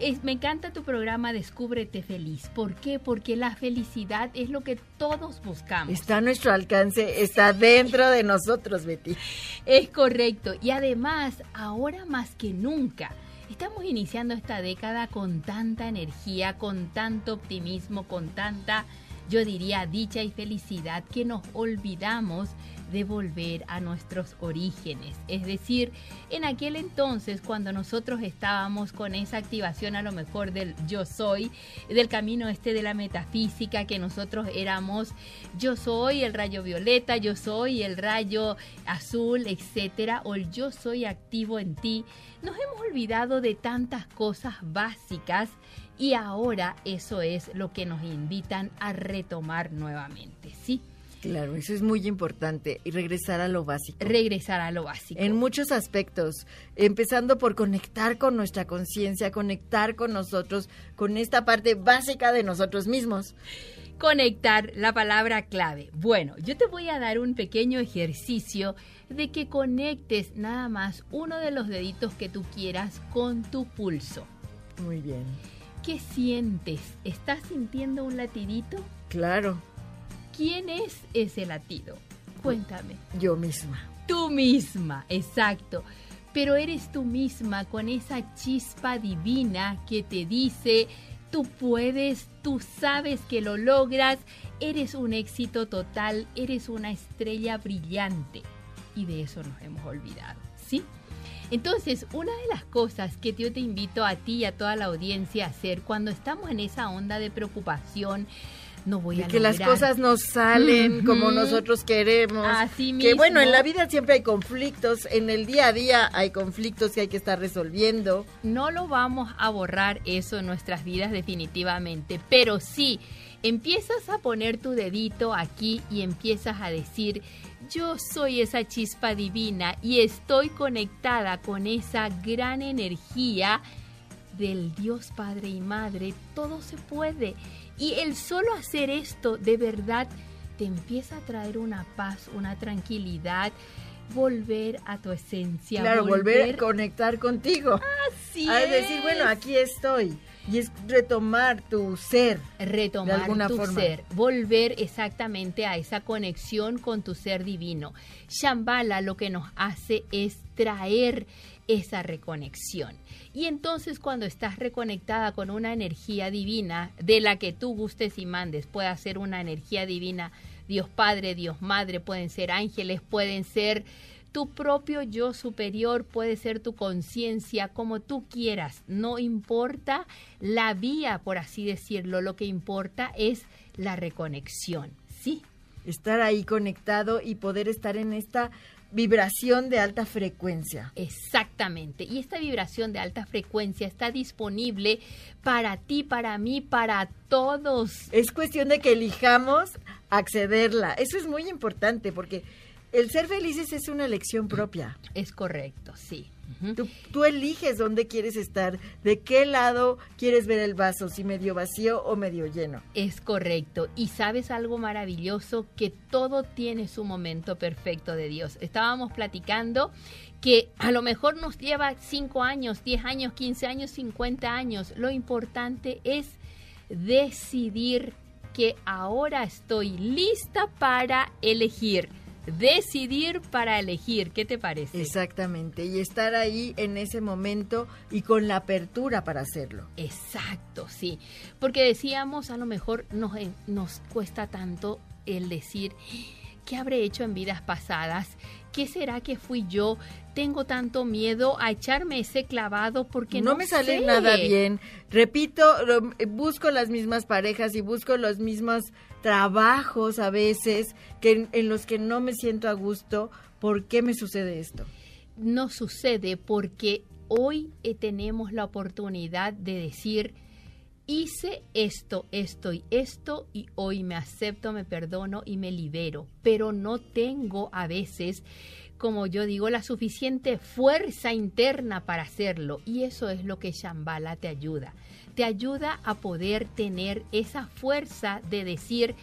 Es- me encanta tu programa Descúbrete Feliz. ¿Por qué? Porque la felicidad es lo que todos buscamos. Está a nuestro alcance, está dentro de nosotros, Betty. Es correcto. Y además, ahora más que nunca, estamos iniciando esta década con tanta energía, con tanto optimismo, con tanta, yo diría, dicha y felicidad que nos olvidamos de volver a nuestros orígenes. Es decir, en aquel entonces, cuando nosotros estábamos con esa activación a lo mejor del yo soy, del camino este de la metafísica, que nosotros éramos yo soy el rayo violeta, yo soy el rayo azul, etcétera, o el yo soy activo en ti, nos hemos olvidado de tantas cosas básicas y ahora eso es lo que nos invitan a retomar nuevamente, ¿sí? Claro, eso es muy importante y regresar a lo básico. Regresar a lo básico. En muchos aspectos, empezando por conectar con nuestra conciencia, conectar con nosotros, con esta parte básica de nosotros mismos. Conectar la palabra clave. Bueno, yo te voy a dar un pequeño ejercicio de que conectes nada más uno de los deditos que tú quieras con tu pulso. Muy bien. ¿Qué sientes? ¿Estás sintiendo un latidito? Claro, ¿Quién es ese latido? Cuéntame. yo misma. Tú misma, exacto. Pero eres tú misma con esa chispa divina que te dice, tú puedes, tú sabes que lo logras, eres un éxito total, eres una estrella brillante. Y de eso nos hemos olvidado, ¿sí? Entonces, una de las cosas que yo te invito a ti y a toda la audiencia a hacer cuando estamos en esa onda de preocupación, no voy a que las cosas no salen como nosotros queremos. Así Que bueno, en la vida siempre hay conflictos, en el día a día hay conflictos que hay que estar resolviendo. No lo vamos a borrar eso en nuestras vidas definitivamente, pero sí empiezas a poner tu dedito aquí y empiezas a decir, yo soy esa chispa divina y estoy conectada con esa gran energía del Dios Padre y Madre, todo se puede. Y el solo hacer esto de verdad te empieza a traer una paz, una tranquilidad, volver a tu esencia. Claro, volver, a conectar contigo. Así a decir, bueno, aquí estoy. Y es retomar tu ser. Retomar tu ser. Volver exactamente a esa conexión con tu ser divino. Shambhala lo que nos hace es traer esa reconexión. Y entonces cuando estás reconectada con una energía divina, de la que tú gustes y mandes, puede ser una energía divina, Dios Padre, Dios Madre, pueden ser ángeles, pueden ser tu propio yo superior, puede ser tu conciencia, como tú quieras. No importa la vía, por así decirlo, lo que importa es la reconexión, ¿sí? Estar ahí conectado y poder estar en esta vibración de alta frecuencia. Exactamente. Y esta vibración de alta frecuencia está disponible para ti, para mí, para todos. Es cuestión de que elijamos accederla. Eso es muy importante porque el ser felices es una elección propia. Es correcto, sí. tú, eliges dónde quieres estar, de qué lado quieres ver el vaso, si medio vacío o medio lleno. Es correcto. Y sabes algo maravilloso, que todo tiene su momento perfecto de Dios. Estábamos platicando que a lo mejor nos lleva 5 años, 10 años, 15 años, 50 años. Lo importante es decidir que ahora estoy lista para elegir decidir para elegir. ¿Qué te parece? Exactamente, y estar ahí en ese momento y con la apertura para hacerlo. Exacto, sí. Porque decíamos, a lo mejor nos, nos cuesta tanto el decir, ¿qué habré hecho en vidas pasadas? ¿Qué será que fui yo? Tengo tanto miedo a echarme ese clavado porque no, no me sale nada bien. Repito, busco las mismas parejas y busco los mismos trabajos a veces que en, los que no me siento a gusto. ¿Por qué me sucede esto? No sucede porque hoy eh, tenemos la oportunidad de decir, hice esto, esto y esto y hoy me acepto, me perdono y me libero, pero no tengo a veces, como yo digo, la suficiente fuerza interna para hacerlo. Y eso es lo que Shambhala te ayuda. Te ayuda a poder tener esa fuerza de decir,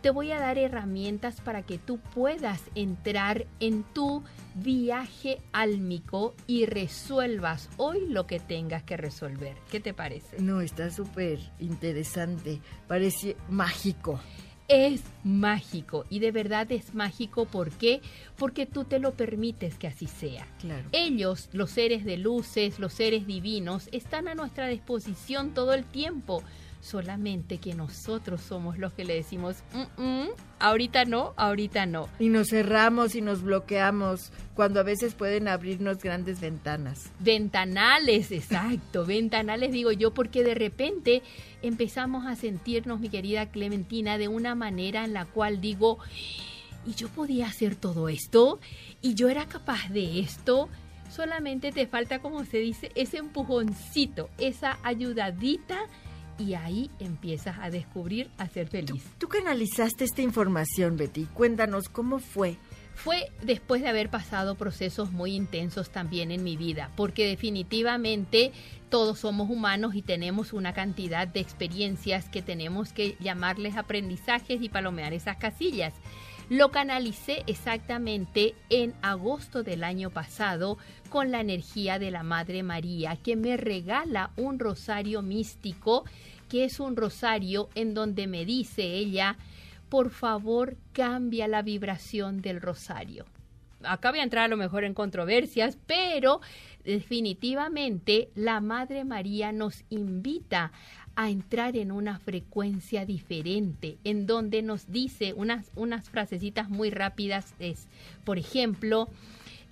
te voy a dar herramientas para que tú puedas entrar en tu viaje álmico y resuelvas hoy lo que tengas que resolver. ¿Qué te parece? No, está súper interesante, parece mágico es mágico y de verdad es mágico ¿por qué? Porque tú te lo permites que así sea. Ellos, los seres de luces, los seres divinos, están a nuestra disposición todo el tiempo solamente que nosotros somos los que le decimos, ahorita no, ahorita no. Y nos cerramos y nos bloqueamos cuando a veces pueden abrirnos grandes ventanas. Ventanales, exacto, ventanales digo yo, porque de repente empezamos a sentirnos, mi querida Clementina, de una manera en la cual digo, ¿y yo podía hacer todo esto? ¿Y yo era capaz de esto? Solamente te falta, como se dice, ese empujoncito, esa ayudadita y ahí empiezas a descubrir a ser feliz. ¿Tú, canalizaste esta información, Betty? Cuéntanos cómo fue. Fue después de haber pasado procesos muy intensos también en mi vida, porque definitivamente todos somos humanos y tenemos una cantidad de experiencias que tenemos que llamarles aprendizajes y palomear esas casillas. Lo canalicé exactamente en agosto del año pasado con la energía de la Madre María, que me regala un rosario místico, que es un rosario en donde me dice ella, por favor cambia la vibración del rosario. Acá voy a entrar a lo mejor en controversias, pero definitivamente la Madre María nos invita a entrar en una frecuencia diferente, en donde nos dice unas, unas frasecitas muy rápidas, es, por ejemplo,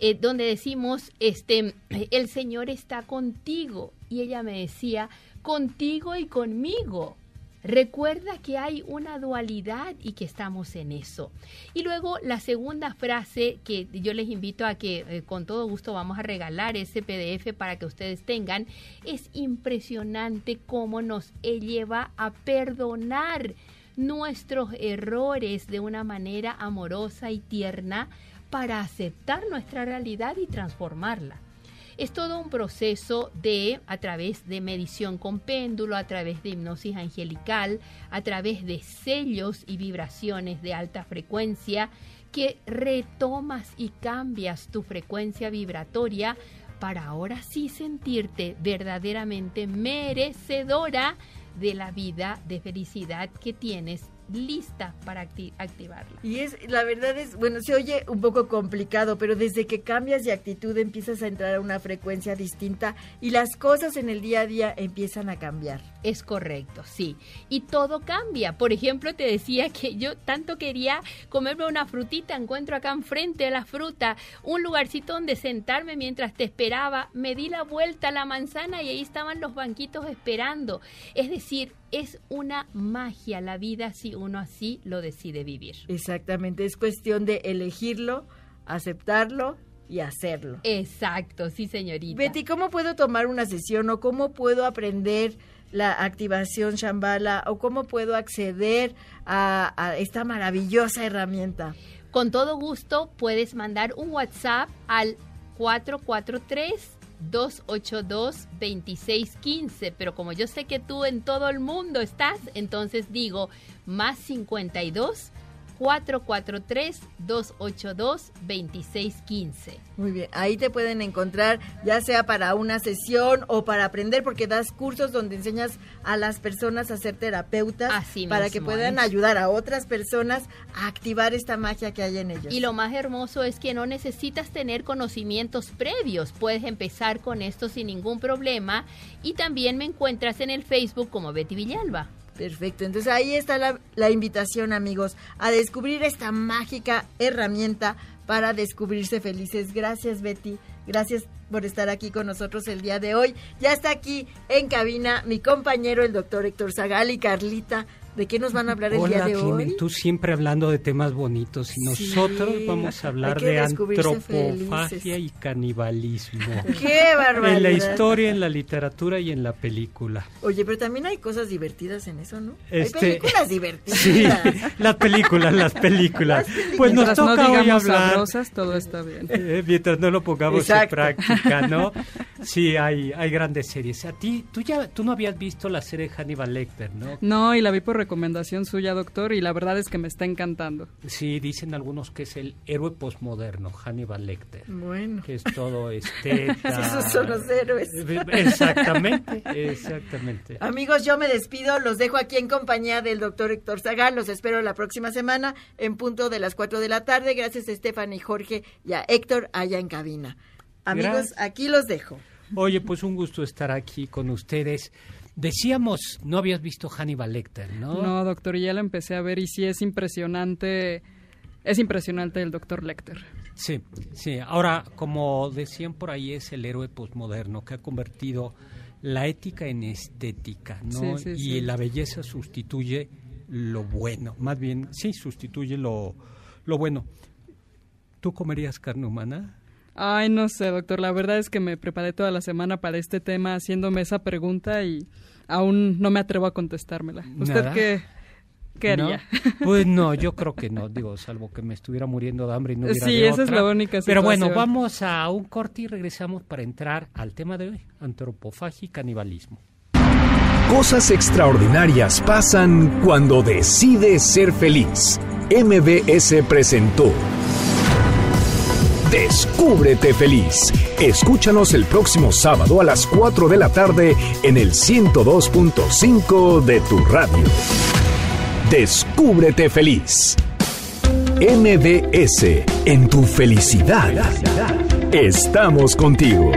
eh, donde decimos, este, el Señor está contigo. Y ella me decía, contigo y conmigo. Recuerda que hay una dualidad y que estamos en eso. Y luego la segunda frase que yo les invito a que eh, con todo gusto vamos a regalar ese PDF para que ustedes tengan, es impresionante cómo nos lleva a perdonar nuestros errores de una manera amorosa y tierna para aceptar nuestra realidad y transformarla. Es todo un proceso de, a través de medición con péndulo, a través de hipnosis angelical, a través de sellos y vibraciones de alta frecuencia, que retomas y cambias tu frecuencia vibratoria para ahora sí sentirte verdaderamente merecedora de la vida de felicidad que tienes lista para activarla. Y es, la verdad es, bueno, se oye un poco complicado, pero desde que cambias de actitud empiezas a entrar a una frecuencia distinta y las cosas en el día a día empiezan a cambiar. Es correcto, sí. Y todo cambia. Por ejemplo, te decía que yo tanto quería comerme una frutita, encuentro acá enfrente de la fruta un lugarcito donde sentarme mientras te esperaba, me di la vuelta a la manzana y ahí estaban los banquitos esperando. Es decir, es una magia la vida si uno así lo decide vivir. Exactamente, es cuestión de elegirlo, aceptarlo y hacerlo. Exacto, sí, señorita. Betty, ¿cómo puedo tomar una sesión o cómo puedo aprender la activación Shambhala o cómo puedo acceder a, a esta maravillosa herramienta? Con todo gusto puedes mandar un WhatsApp al 443 282-2615, pero como yo sé que tú en todo el mundo estás, entonces digo más 52 443-282-2615. Muy bien, ahí te pueden encontrar ya sea para una sesión o para aprender, porque das cursos donde enseñas a las personas a ser terapeutas para que puedan ayudar a otras personas a activar esta magia que hay en ellos. Y lo más hermoso es que no necesitas tener conocimientos previos, puedes empezar con esto sin ningún problema y también me encuentras en el Facebook como Betty Villalba. Perfecto, entonces ahí está la, invitación amigos a descubrir esta mágica herramienta para descubrirse felices. Gracias Betty, gracias por estar aquí con nosotros el día de hoy. Ya está aquí en cabina mi compañero el doctor Héctor Zagal y Carlita ¿De qué nos van a hablar el día de hoy? Tú siempre hablando de temas bonitos y nosotros vamos a hablar de antropofagia y canibalismo. ¡Qué barbaridad! En la historia, en la literatura y en la película. Oye, pero también hay cosas divertidas en eso, ¿no? hay este, películas divertidas. Sí, las películas, las películas. Pues nos toca hoy hablar. todo está bien. Eh, mientras no lo pongamos en práctica, ¿no? Sí, hay, hay grandes series. A ti, tú ya, tú no habías visto la serie Hannibal Lecter, ¿no? No, y la vi por recomendación suya, doctor, y la verdad es que me está encantando. Sí, dicen algunos que es el héroe posmoderno, Hannibal Lecter. Bueno. Que es todo este. Esos son los héroes. Exactamente, exactamente. Amigos, yo me despido, los dejo aquí en compañía del doctor Héctor Zagal, los espero la próxima semana en punto de las 4 de la tarde. Gracias a Estefan y Jorge y a Héctor allá en cabina. Amigos, aquí los dejo. Oye, pues un gusto estar aquí con ustedes. Decíamos, no habías visto Hannibal Lecter, ¿no? No, doctor, ya la empecé a ver y sí es impresionante, es impresionante el doctor Lecter. Sí, sí. Ahora, como decían por ahí, es el héroe posmoderno que ha convertido la ética en estética, ¿no? y la belleza sustituye lo bueno, más bien, sí, sustituye lo, lo bueno. ¿Tú comerías carne humana? Ay, no sé, doctor. La verdad es que me preparé toda la semana para este tema haciéndome esa pregunta y aún no me atrevo a contestármela. ¿Usted qué, qué haría? Pues no, yo creo que no. Digo, salvo que me estuviera muriendo de hambre y no hubiera Sí, esa es la única situación. Pero bueno, vamos a un corte y regresamos para entrar al tema de hoy, antropofagia y canibalismo. Cosas extraordinarias pasan cuando decides ser feliz. MBS presentó Descúbrete feliz. Escúchanos el próximo sábado a las 4 de la tarde en el 102.5 de tu radio. Descúbrete feliz. MBS, en tu felicidad. Estamos contigo.